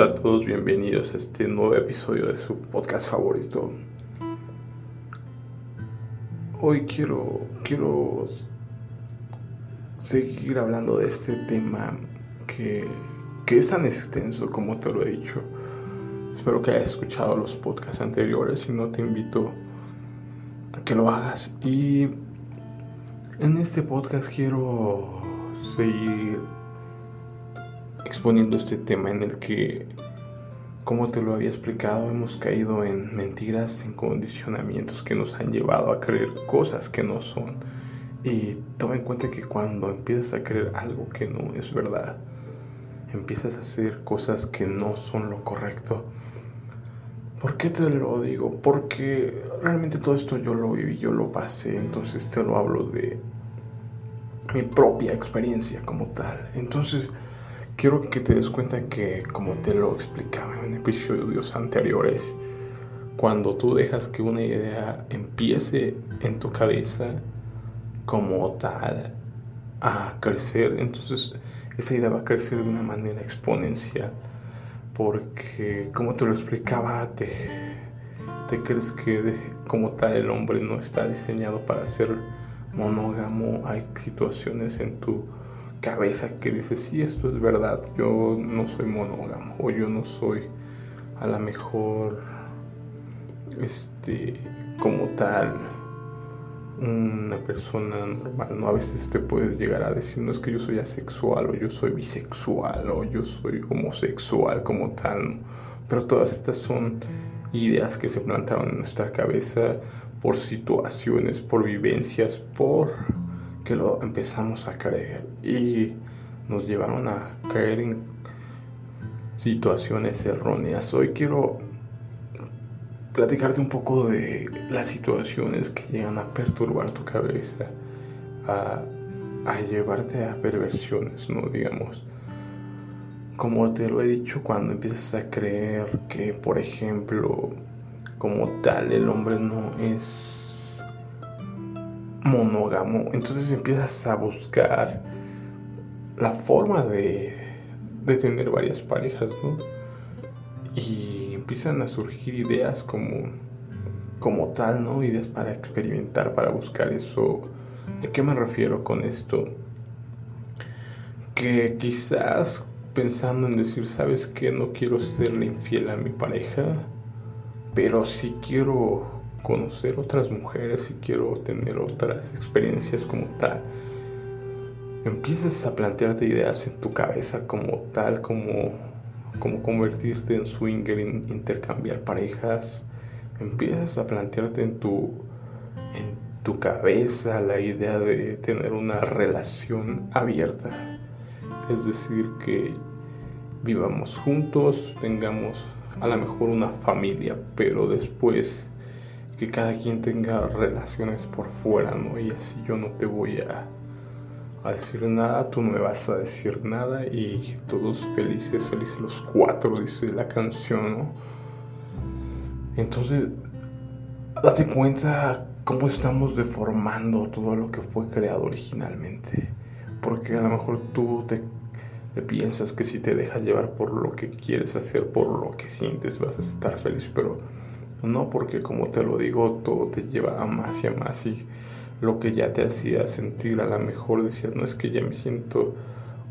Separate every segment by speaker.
Speaker 1: Hola a todos, bienvenidos a este nuevo episodio de su podcast favorito. Hoy quiero, quiero seguir hablando de este tema que, que es tan extenso como te lo he dicho. Espero que hayas escuchado los podcasts anteriores, si no te invito a que lo hagas. Y en este podcast quiero seguir exponiendo este tema en el que, como te lo había explicado, hemos caído en mentiras, en condicionamientos que nos han llevado a creer cosas que no son. Y toma en cuenta que cuando empiezas a creer algo que no es verdad, empiezas a hacer cosas que no son lo correcto. ¿Por qué te lo digo? Porque realmente todo esto yo lo viví, yo lo pasé, entonces te lo hablo de mi propia experiencia como tal. Entonces, quiero que te des cuenta que, como te lo explicaba en episodios anteriores, cuando tú dejas que una idea empiece en tu cabeza como tal a crecer, entonces esa idea va a crecer de una manera exponencial. Porque, como te lo explicaba, te, te crees que como tal el hombre no está diseñado para ser monógamo. Hay situaciones en tu cabeza que dice, sí, esto es verdad, yo no soy monógamo o yo no soy a lo mejor, este, como tal, una persona normal, ¿no? A veces te puedes llegar a decir, no es que yo soy asexual o yo soy bisexual o yo soy homosexual como tal, Pero todas estas son ideas que se plantaron en nuestra cabeza por situaciones, por vivencias, por que lo empezamos a creer y nos llevaron a caer en situaciones erróneas. Hoy quiero platicarte un poco de las situaciones que llegan a perturbar tu cabeza, a, llevarte a perversiones, ¿no? Digamos. Como te lo he dicho, cuando empiezas a creer que, por ejemplo, como tal el hombre no es monógamo, entonces empiezas a buscar la forma de, de tener varias parejas, ¿no? Y empiezan a surgir ideas como, como tal, ¿no? Ideas para experimentar, para buscar eso. ¿A qué me refiero con esto? Que quizás pensando en decir, ¿sabes qué? No quiero serle infiel a mi pareja, pero sí quiero conocer otras mujeres y quiero tener otras experiencias como tal. Empiezas a plantearte ideas en tu cabeza como tal, como, como convertirte en swinger, intercambiar parejas. Empiezas a plantearte en tu, en tu cabeza la idea de tener una relación abierta. Es decir, que vivamos juntos, tengamos a lo mejor una familia, pero después que cada quien tenga relaciones por fuera, ¿no? Y así yo no te voy a, decir nada, tú no me vas a decir nada y todos felices, felices los cuatro, dice la canción, ¿no? Entonces, date cuenta cómo estamos deformando todo lo que fue creado originalmente. Porque a lo mejor tú te, piensas que si te dejas llevar por lo que quieres hacer, por lo que sientes, vas a estar feliz, pero no porque como te lo digo, todo te lleva a más y a más y lo que ya te hacía sentir a la mejor decías, no es que ya me siento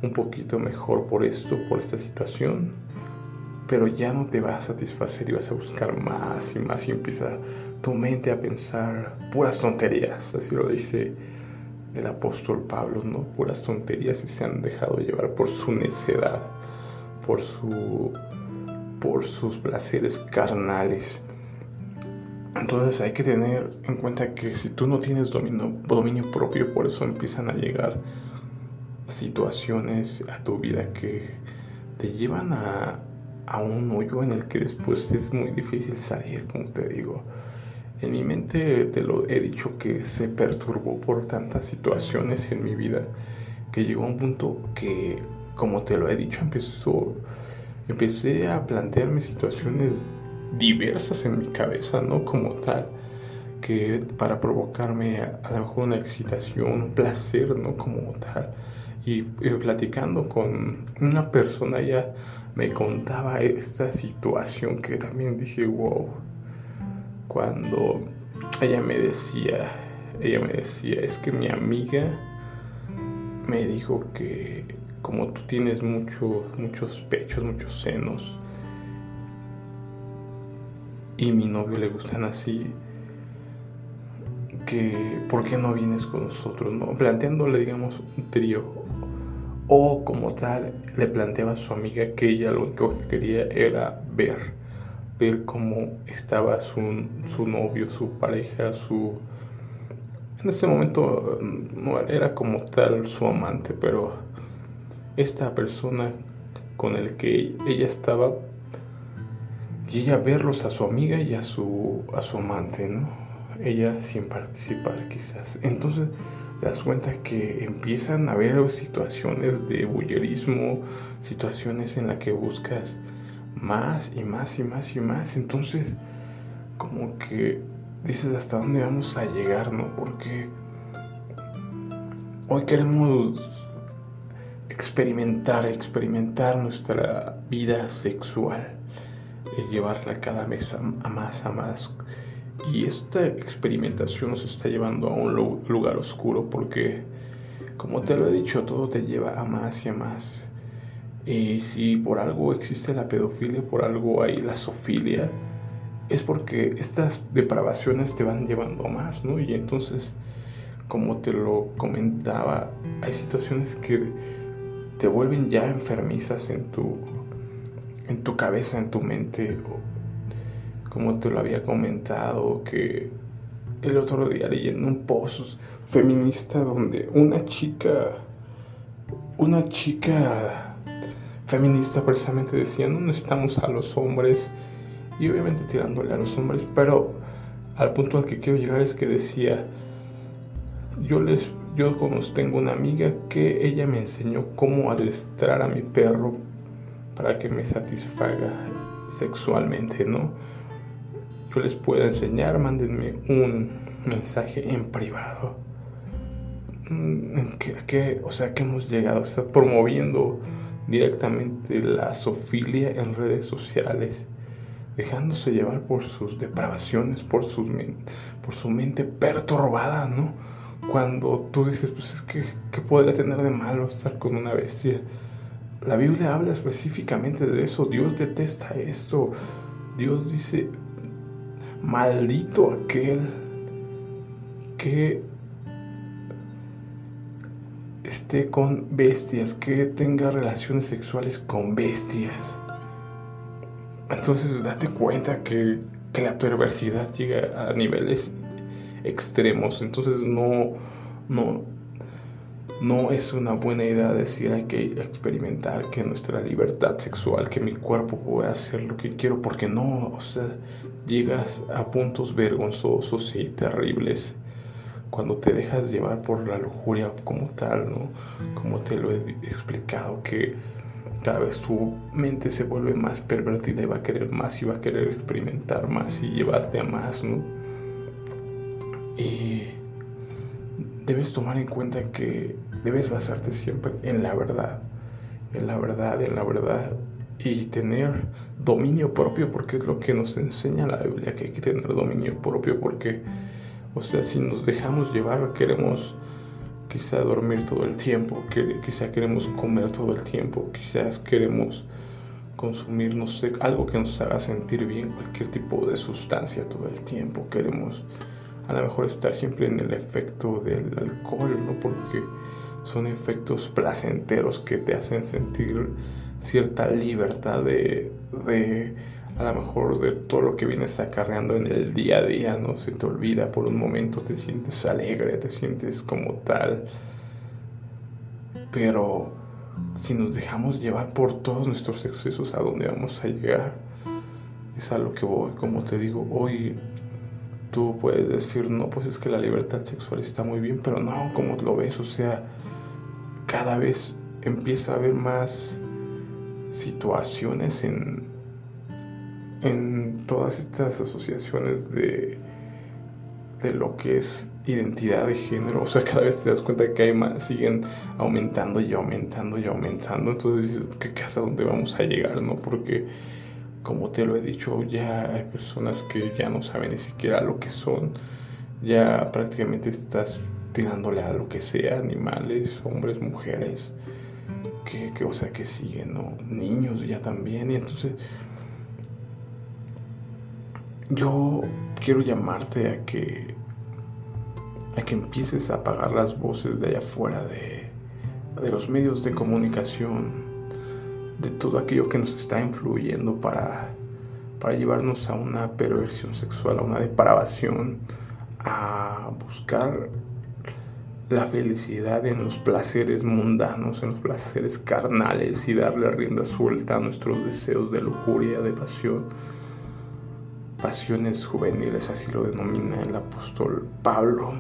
Speaker 1: un poquito mejor por esto, por esta situación, pero ya no te va a satisfacer y vas a buscar más y más y empieza tu mente a pensar puras tonterías, así lo dice el apóstol Pablo, ¿no? Puras tonterías y se han dejado llevar por su necedad, por su por sus placeres carnales. Entonces hay que tener en cuenta que si tú no tienes dominio, dominio propio, por eso empiezan a llegar situaciones a tu vida que te llevan a, a un hoyo en el que después es muy difícil salir, como te digo. En mi mente te lo he dicho que se perturbó por tantas situaciones en mi vida que llegó a un punto que, como te lo he dicho, empezó, empecé a plantearme situaciones diversas en mi cabeza, ¿no? Como tal, que para provocarme a, lo mejor una excitación, un placer, ¿no? Como tal. y, platicando con una persona ya me contaba esta situación que también dije, wow, cuando ella me decía, ella me decía, es que mi amiga me dijo que como tú tienes mucho, muchos pechos, muchos senos, y mi novio le gustan así, que ¿por qué no vienes con nosotros? ¿no? Planteándole, digamos, un trío. O como tal, le planteaba a su amiga que ella lo único que quería era ver, ver cómo estaba su, su novio, su pareja, su... En ese momento no era como tal su amante, pero esta persona con el que ella estaba y ella verlos a su amiga y a su, a su amante, ¿no? Ella sin participar quizás. Entonces te das cuenta que empiezan a haber situaciones de bullerismo, situaciones en las que buscas más y más y más y más. Entonces como que dices hasta dónde vamos a llegar, ¿no? Porque hoy queremos experimentar, experimentar nuestra vida sexual llevarla cada vez a, más, a más. Y esta experimentación nos está llevando a un lugar oscuro porque, como te lo he dicho, todo te lleva a más y a más. Y si por algo existe la pedofilia, por algo hay la sofilia, es porque estas depravaciones te van llevando a más, ¿no? Y entonces, como te lo comentaba, hay situaciones que te vuelven ya enfermizas en tu en tu cabeza, en tu mente, como te lo había comentado, que el otro día leyendo un post feminista donde una chica, una chica feminista precisamente decía, no necesitamos a los hombres, y obviamente tirándole a los hombres, pero al punto al que quiero llegar es que decía, yo les, yo tengo una amiga que ella me enseñó cómo adestrar a mi perro para que me satisfaga sexualmente, ¿no? Yo les puedo enseñar, mándenme un mensaje en privado. Mm, ¿Qué, o sea, que hemos llegado, o promoviendo directamente la sofilia en redes sociales, dejándose llevar por sus depravaciones, por, sus por su mente perturbada, ¿no? Cuando tú dices, pues ¿qué, ¿qué podría tener de malo estar con una bestia? La Biblia habla específicamente de eso. Dios detesta esto. Dios dice, maldito aquel que esté con bestias, que tenga relaciones sexuales con bestias. Entonces date cuenta que, que la perversidad llega a niveles extremos. Entonces no, no, no es una buena idea decir hay que experimentar que nuestra libertad sexual, que mi cuerpo pueda hacer lo que quiero, porque no, o sea, llegas a puntos vergonzosos y terribles cuando te dejas llevar por la lujuria como tal, ¿no? Como te lo he explicado, que cada vez tu mente se vuelve más pervertida y va a querer más y va a querer experimentar más y llevarte a más, ¿no? Y debes tomar en cuenta que debes basarte siempre en la verdad, en la verdad, en la verdad y tener dominio propio porque es lo que nos enseña la Biblia, que hay que tener dominio propio porque, o sea, si nos dejamos llevar, queremos quizá dormir todo el tiempo, quizá queremos comer todo el tiempo, quizás queremos consumir, no sé, algo que nos haga sentir bien, cualquier tipo de sustancia todo el tiempo, queremos a lo mejor estar siempre en el efecto del alcohol, ¿no? Porque son efectos placenteros que te hacen sentir cierta libertad de, de a lo mejor de todo lo que vienes acarreando en el día a día, ¿no? Se te olvida por un momento, te sientes alegre, te sientes como tal. Pero si nos dejamos llevar por todos nuestros excesos, ¿a dónde vamos a llegar? Es a lo que voy, como te digo, hoy tú puedes decir, no, pues es que la libertad sexual está muy bien, pero no, como lo ves, o sea, cada vez empieza a haber más situaciones en, en todas estas asociaciones de, de lo que es identidad de género, o sea, cada vez te das cuenta que hay más, siguen aumentando y aumentando y aumentando, entonces dices, ¿qué, ¿hasta dónde vamos a llegar, no? Porque, como te lo he dicho, ya hay personas que ya no saben ni siquiera lo que son, ya prácticamente estás tirándole a lo que sea, animales, hombres, mujeres, que, que o sea, que siguen, ¿no? Niños ya también, y entonces yo quiero llamarte a que a que empieces a apagar las voces de allá afuera de, de los medios de comunicación, de todo aquello que nos está influyendo para, para llevarnos a una perversión sexual, a una depravación, a buscar la felicidad en los placeres mundanos, en los placeres carnales y darle rienda suelta a nuestros deseos de lujuria, de pasión. Pasiones juveniles, así lo denomina el apóstol Pablo,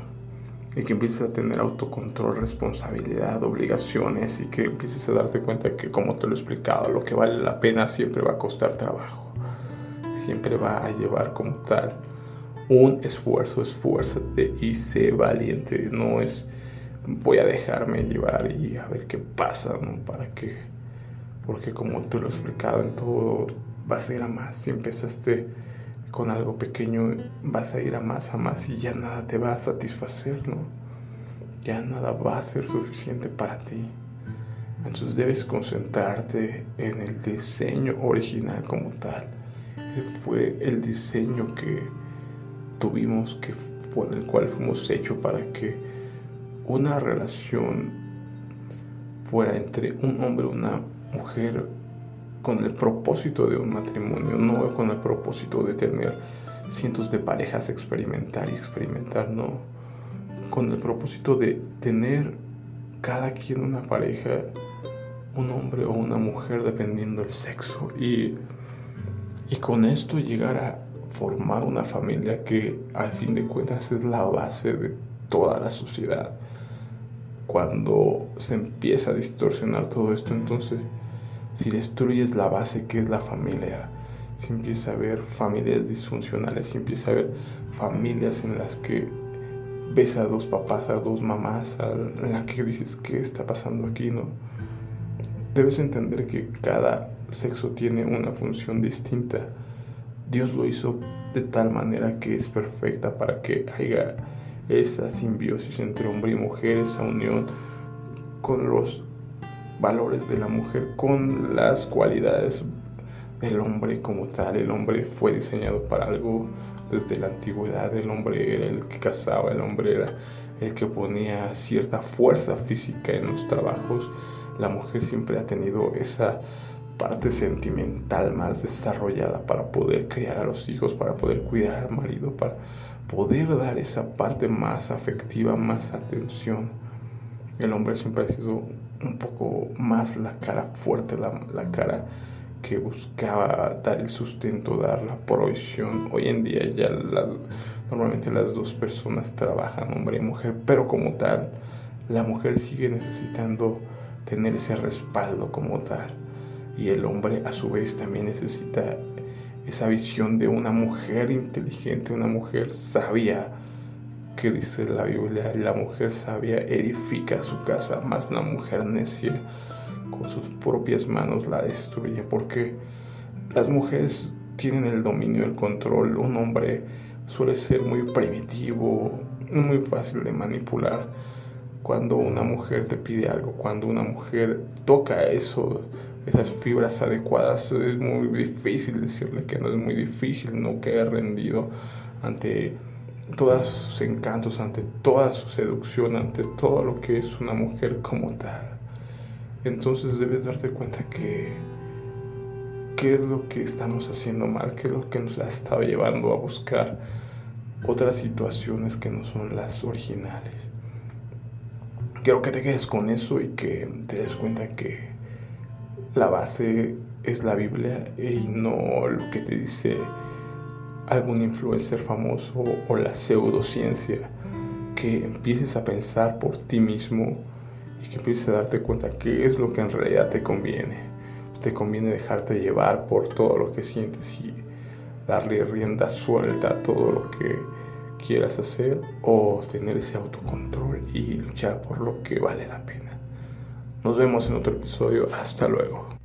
Speaker 1: y que empieces a tener autocontrol, responsabilidad, obligaciones y que empieces a darte cuenta que, como te lo he explicado, lo que vale la pena siempre va a costar trabajo, siempre va a llevar como tal un esfuerzo, esfuérzate y sé valiente, no es voy a dejarme llevar y a ver qué pasa, ¿no? Para que, porque como te lo he explicado en todo, vas a ir a más. Si empezaste con algo pequeño vas a ir a más, a más y ya nada te va a satisfacer, ¿no? Ya nada va a ser suficiente para ti. Entonces debes concentrarte en el diseño original como tal. fue el diseño que tuvimos, que por el cual fuimos hechos para que una relación fuera entre un hombre y una mujer con el propósito de un matrimonio, no con el propósito de tener cientos de parejas, experimentar y experimentar, no, con el propósito de tener cada quien una pareja, un hombre o una mujer dependiendo del sexo y, y con esto llegar a formar una familia que al fin de cuentas es la base de toda la sociedad. Cuando se empieza a distorsionar todo esto, entonces si destruyes la base que es la familia, si empieza a haber familias disfuncionales, si empieza a haber familias en las que ves a dos papás, a dos mamás, en la que dices, ¿qué está pasando aquí? No? Debes entender que cada sexo tiene una función distinta. Dios lo hizo de tal manera que es perfecta para que haya esa simbiosis entre hombre y mujer, esa unión con los valores de la mujer con las cualidades del hombre como tal. El hombre fue diseñado para algo desde la antigüedad. El hombre era el que cazaba, el hombre era el que ponía cierta fuerza física en los trabajos. La mujer siempre ha tenido esa parte sentimental más desarrollada para poder criar a los hijos, para poder cuidar al marido, para poder dar esa parte más afectiva, más atención. El hombre siempre ha sido un poco más la cara fuerte, la, la cara que buscaba dar el sustento, dar la provisión. Hoy en día ya normalmente las dos personas trabajan, hombre y mujer, pero como tal, la mujer sigue necesitando tener ese respaldo como tal. Y el hombre a su vez también necesita esa visión de una mujer inteligente, una mujer sabia, que dice la Biblia, la mujer sabia edifica su casa, más la mujer necia con sus propias manos la destruye, porque las mujeres tienen el dominio, el control, un hombre suele ser muy primitivo, muy fácil de manipular. Cuando una mujer te pide algo, cuando una mujer toca eso, esas fibras adecuadas, es muy difícil decirle que no es muy difícil, no quede rendido ante todos sus encantos, ante toda su seducción, ante todo lo que es una mujer como tal. Entonces debes darte cuenta que qué es lo que estamos haciendo mal, qué es lo que nos ha estado llevando a buscar otras situaciones que no son las originales. Quiero que te quedes con eso y que te des cuenta que la base es la Biblia y no lo que te dice algún influencer famoso o la pseudociencia, que empieces a pensar por ti mismo y que empieces a darte cuenta qué es lo que en realidad te conviene. Te conviene dejarte llevar por todo lo que sientes y darle rienda suelta a todo lo que quieras hacer o tener ese autocontrol y luchar por lo que vale la pena. Nos vemos en otro episodio. Hasta luego.